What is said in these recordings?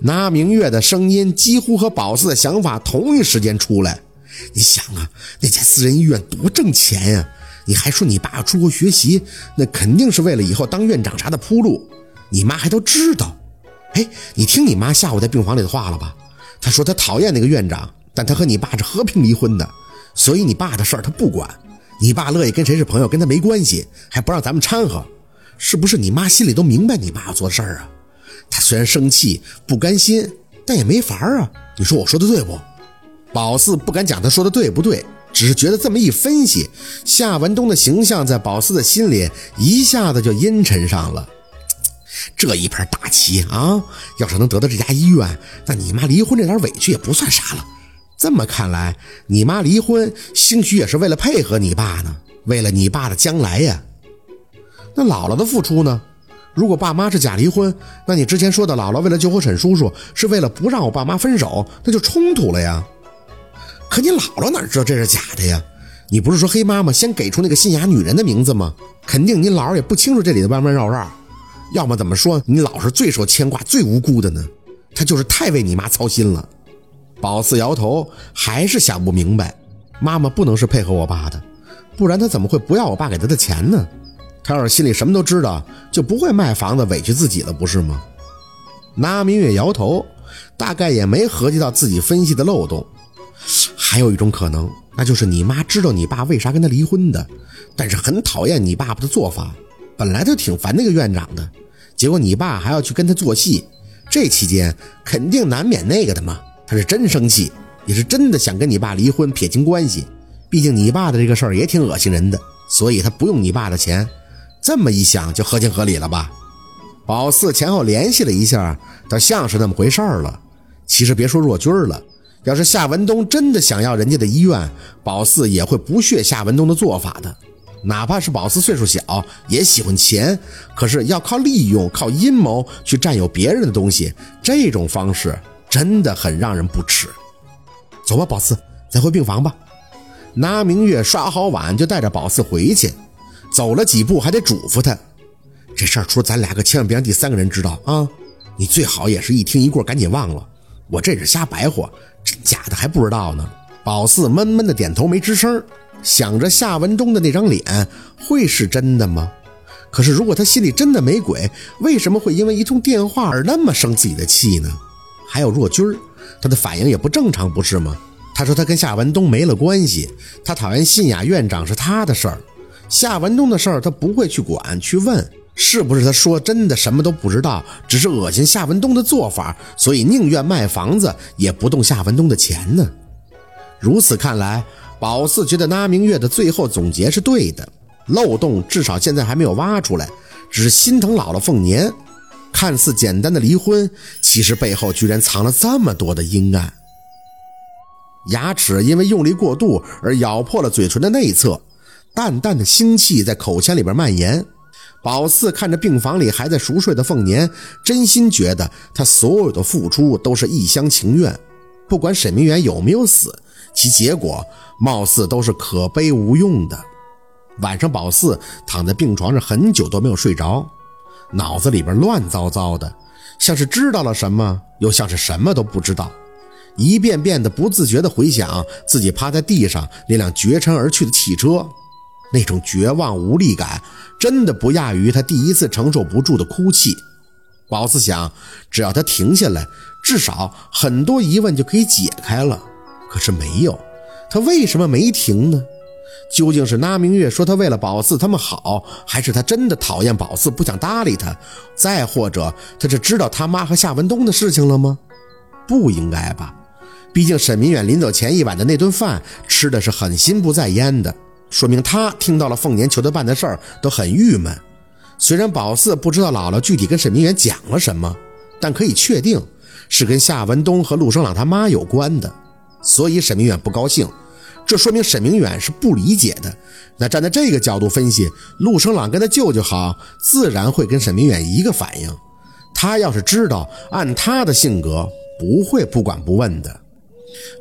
那明月的声音几乎和宝四的想法同一时间出来。你想啊，那家私人医院多挣钱呀！你还说你爸出国学习，那肯定是为了以后当院长啥的铺路。你妈还都知道。哎，你听你妈下午在病房里的话了吧？她说她讨厌那个院长，但她和你爸是和平离婚的，所以你爸的事儿她不管。你爸乐意跟谁是朋友，跟他没关系，还不让咱们掺和。是不是你妈心里都明白你爸做事儿啊？他虽然生气不甘心，但也没法啊。你说我说的对不？宝四不敢讲他说的对不对，只是觉得这么一分析，夏文东的形象在宝四的心里一下子就阴沉上了。这一盘大棋啊，要是能得到这家医院，那你妈离婚这点委屈也不算啥了。这么看来，你妈离婚兴许也是为了配合你爸呢，为了你爸的将来呀。那姥姥的付出呢？如果爸妈是假离婚，那你之前说的姥姥为了救活沈叔叔，是为了不让我爸妈分手，那就冲突了呀。可你姥姥哪知道这是假的呀？你不是说黑妈妈先给出那个信雅女人的名字吗？肯定你姥儿也不清楚这里的弯弯绕绕。要么怎么说你姥是最受牵挂、最无辜的呢？她就是太为你妈操心了。宝四摇头，还是想不明白。妈妈不能是配合我爸的，不然她怎么会不要我爸给她的钱呢？他要是心里什么都知道，就不会卖房子委屈自己了，不是吗？拿明月摇头，大概也没合计到自己分析的漏洞。还有一种可能，那就是你妈知道你爸为啥跟他离婚的，但是很讨厌你爸爸的做法，本来就挺烦那个院长的，结果你爸还要去跟他做戏，这期间肯定难免那个的嘛。他是真生气，也是真的想跟你爸离婚撇清关系，毕竟你爸的这个事儿也挺恶心人的，所以他不用你爸的钱。这么一想就合情合理了吧？宝四前后联系了一下，倒像是那么回事儿了。其实别说若君了，要是夏文东真的想要人家的医院，宝四也会不屑夏文东的做法的。哪怕是宝四岁数小，也喜欢钱，可是要靠利用、靠阴谋去占有别人的东西，这种方式真的很让人不齿。走吧，宝四，咱回病房吧。拿明月刷好碗就带着宝四回去。走了几步，还得嘱咐他：“这事儿除了咱俩，可千万别让第三个人知道啊！你最好也是一听一过，赶紧忘了。我这是瞎白活，真假的还不知道呢。”宝四闷闷的点头，没吱声，想着夏文东的那张脸会是真的吗？可是如果他心里真的没鬼，为什么会因为一通电话而那么生自己的气呢？还有若君儿，他的反应也不正常，不是吗？他说他跟夏文东没了关系，他讨厌信雅院长是他的事儿。夏文东的事儿，他不会去管去问，是不是他说真的什么都不知道，只是恶心夏文东的做法，所以宁愿卖房子也不动夏文东的钱呢？如此看来，宝四觉得那明月的最后总结是对的，漏洞至少现在还没有挖出来，只是心疼老了凤年。看似简单的离婚，其实背后居然藏了这么多的阴暗。牙齿因为用力过度而咬破了嘴唇的内侧。淡淡的腥气在口腔里边蔓延，宝四看着病房里还在熟睡的凤年，真心觉得他所有的付出都是一厢情愿。不管沈明远有没有死，其结果貌似都是可悲无用的。晚上，宝四躺在病床上很久都没有睡着，脑子里边乱糟糟的，像是知道了什么，又像是什么都不知道，一遍遍的不自觉的回想自己趴在地上那辆绝尘而去的汽车。那种绝望无力感，真的不亚于他第一次承受不住的哭泣。宝四想，只要他停下来，至少很多疑问就可以解开了。可是没有，他为什么没停呢？究竟是那明月说他为了宝四他们好，还是他真的讨厌宝四不想搭理他？再或者，他是知道他妈和夏文东的事情了吗？不应该吧，毕竟沈明远临走前一晚的那顿饭吃的是很心不在焉的。说明他听到了凤年求他办的事儿都很郁闷。虽然宝四不知道姥姥具体跟沈明远讲了什么，但可以确定是跟夏文东和陆生朗他妈有关的。所以沈明远不高兴，这说明沈明远是不理解的。那站在这个角度分析，陆生朗跟他舅舅好，自然会跟沈明远一个反应。他要是知道，按他的性格，不会不管不问的。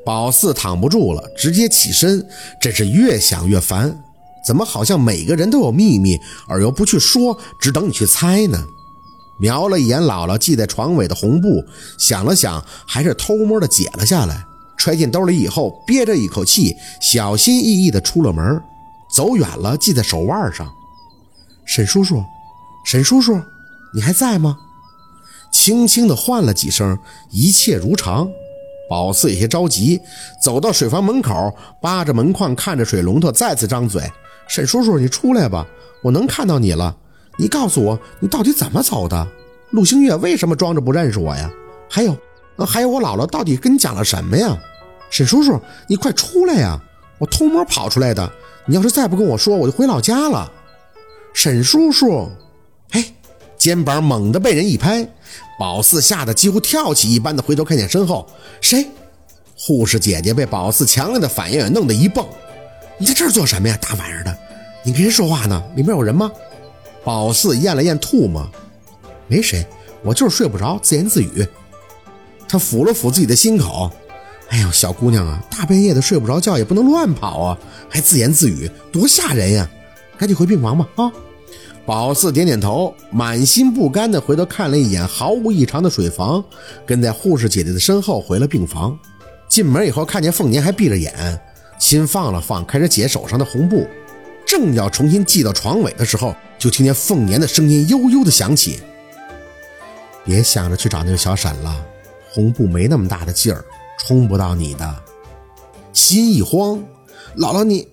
宝四躺不住了，直接起身，真是越想越烦。怎么好像每个人都有秘密，而又不去说，只等你去猜呢？瞄了一眼姥姥系在床尾的红布，想了想，还是偷摸的解了下来，揣进兜里以后，憋着一口气，小心翼翼的出了门，走远了，系在手腕上。沈叔叔，沈叔叔，你还在吗？轻轻的唤了几声，一切如常。宝四有些着急，走到水房门口，扒着门框看着水龙头，再次张嘴：“沈叔叔，你出来吧，我能看到你了。你告诉我，你到底怎么走的？陆星月为什么装着不认识我呀？还有，还有我姥姥到底跟你讲了什么呀？沈叔叔，你快出来呀！我偷摸跑出来的，你要是再不跟我说，我就回老家了。”沈叔叔，哎，肩膀猛地被人一拍。宝四吓得几乎跳起一般的回头看见身后，谁？护士姐姐被宝四强烈的反应弄得一蹦。你在这儿做什么呀？大晚上的，你跟谁说话呢？里面有人吗？宝四咽了咽唾沫，没谁，我就是睡不着，自言自语。他抚了抚自己的心口，哎呦，小姑娘啊，大半夜的睡不着觉也不能乱跑啊，还自言自语，多吓人呀！赶紧回病房吧，啊！宝四点点头，满心不甘地回头看了一眼毫无异常的水房，跟在护士姐姐的身后回了病房。进门以后，看见凤年还闭着眼，心放了放，开始解手上的红布，正要重新系到床尾的时候，就听见凤年的声音悠悠地响起：“别想着去找那个小沈了，红布没那么大的劲儿，冲不到你的。”心一慌，姥姥你……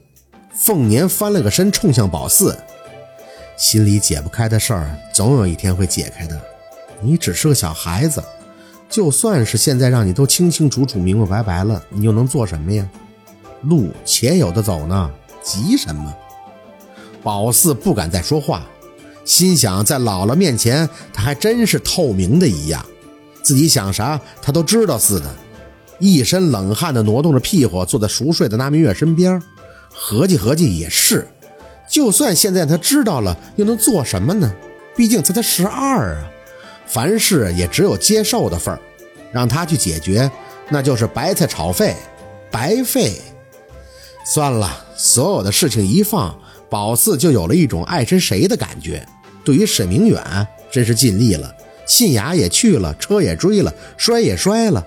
凤年翻了个身，冲向宝四。心里解不开的事儿，总有一天会解开的。你只是个小孩子，就算是现在让你都清清楚楚、明明白白了，你又能做什么呀？路且有的走呢，急什么？宝四不敢再说话，心想在姥姥面前，他还真是透明的一样，自己想啥他都知道似的。一身冷汗的挪动着屁股，坐在熟睡的那明月身边，合计合计也是。就算现在他知道了，又能做什么呢？毕竟他才十二啊，凡事也只有接受的份儿，让他去解决，那就是白菜炒肺，白费。算了，所有的事情一放，宝四就有了一种爱谁谁的感觉。对于沈明远，真是尽力了，信雅也去了，车也追了，摔也摔了。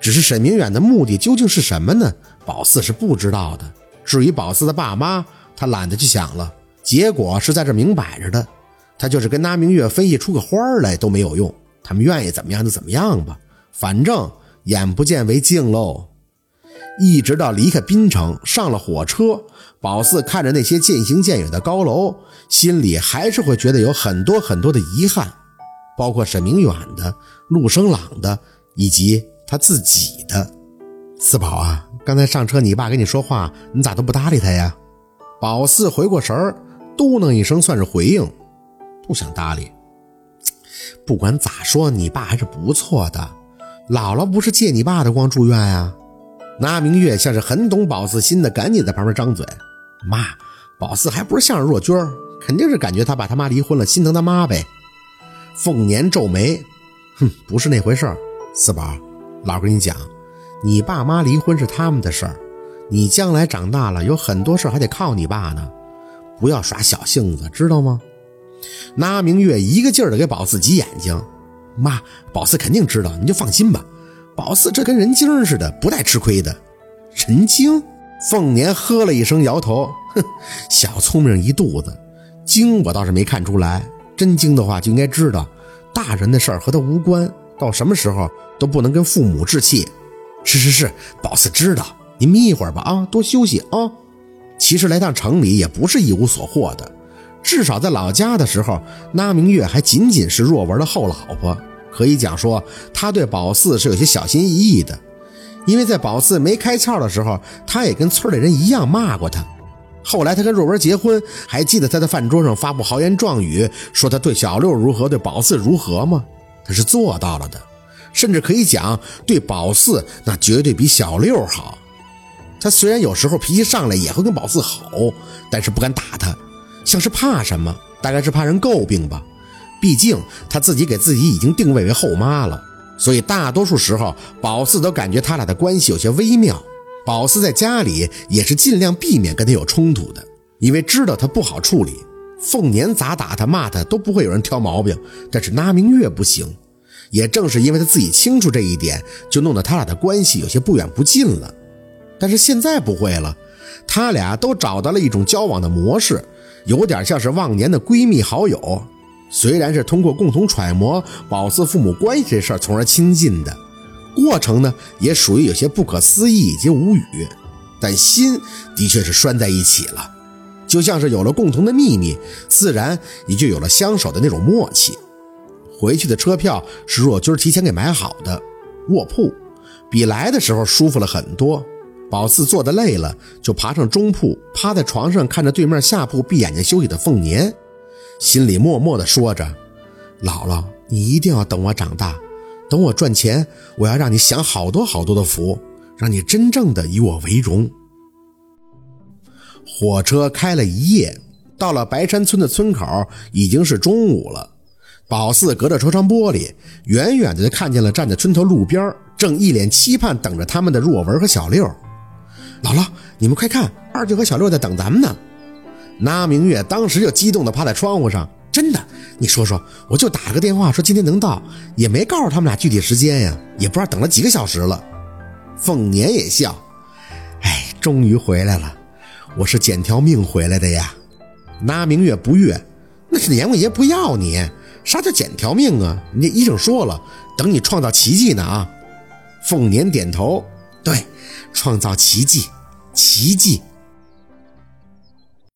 只是沈明远的目的究竟是什么呢？宝四是不知道的。至于宝四的爸妈，他懒得去想了，结果是在这明摆着的，他就是跟那明月分析出个花来都没有用，他们愿意怎么样就怎么样吧，反正眼不见为净喽。一直到离开滨城，上了火车，宝四看着那些渐行渐远的高楼，心里还是会觉得有很多很多的遗憾，包括沈明远的、陆生朗的，以及他自己的。四宝啊，刚才上车你爸跟你说话，你咋都不搭理他呀？宝四回过神儿，嘟囔一声，算是回应，不想搭理。不管咋说，你爸还是不错的。姥姥不是借你爸的光住院啊？那明月像是很懂宝四心的，赶紧在旁边张嘴。妈，宝四还不是向着若君肯定是感觉他爸他妈离婚了，心疼他妈呗。凤年皱眉，哼，不是那回事儿。四宝，老跟你讲，你爸妈离婚是他们的事儿。你将来长大了，有很多事还得靠你爸呢，不要耍小性子，知道吗？那明月一个劲儿的给宝四挤眼睛，妈，宝四肯定知道，你就放心吧。宝四这跟人精似的，不带吃亏的。人精？凤年呵了一声，摇头，哼，小聪明一肚子，精我倒是没看出来。真精的话就应该知道，大人的事儿和他无关，到什么时候都不能跟父母置气。是是是，宝四知道。你眯一会儿吧，啊，多休息啊。其实来趟城里也不是一无所获的，至少在老家的时候，那明月还仅仅是若文的后老婆，可以讲说他对宝四是有些小心翼翼的。因为在宝四没开窍的时候，他也跟村里人一样骂过他。后来他跟若文结婚，还记得他在饭桌上发布豪言壮语，说他对小六如何，对宝四如何吗？他是做到了的，甚至可以讲对宝四那绝对比小六好。他虽然有时候脾气上来也会跟宝四吼，但是不敢打他，像是怕什么？大概是怕人诟病吧。毕竟他自己给自己已经定位为后妈了，所以大多数时候宝四都感觉他俩的关系有些微妙。宝四在家里也是尽量避免跟他有冲突的，因为知道他不好处理。凤年咋打他骂他都不会有人挑毛病，但是那明月不行。也正是因为他自己清楚这一点，就弄得他俩的关系有些不远不近了。但是现在不会了，他俩都找到了一种交往的模式，有点像是忘年的闺蜜好友。虽然是通过共同揣摩宝四父母关系这事儿从而亲近的，过程呢也属于有些不可思议以及无语，但心的确是拴在一起了，就像是有了共同的秘密，自然也就有了相守的那种默契。回去的车票是若军提前给买好的，卧铺比来的时候舒服了很多。宝四坐得累了，就爬上中铺，趴在床上看着对面下铺闭眼睛休息的凤年，心里默默地说着：“姥姥，你一定要等我长大，等我赚钱，我要让你享好多好多的福，让你真正的以我为荣。”火车开了一夜，到了白山村的村口，已经是中午了。宝四隔着车窗玻璃，远远的就看见了站在村头路边，正一脸期盼等着他们的若文和小六。姥姥，你们快看，二舅和小六在等咱们呢。那明月当时就激动地趴在窗户上，真的，你说说，我就打个电话说今天能到，也没告诉他们俩具体时间呀，也不知道等了几个小时了。凤年也笑，哎，终于回来了，我是捡条命回来的呀。那明月不悦，那是阎王爷不要你，啥叫捡条命啊？人家医生说了，等你创造奇迹呢啊。凤年点头，对。创造奇迹，奇迹。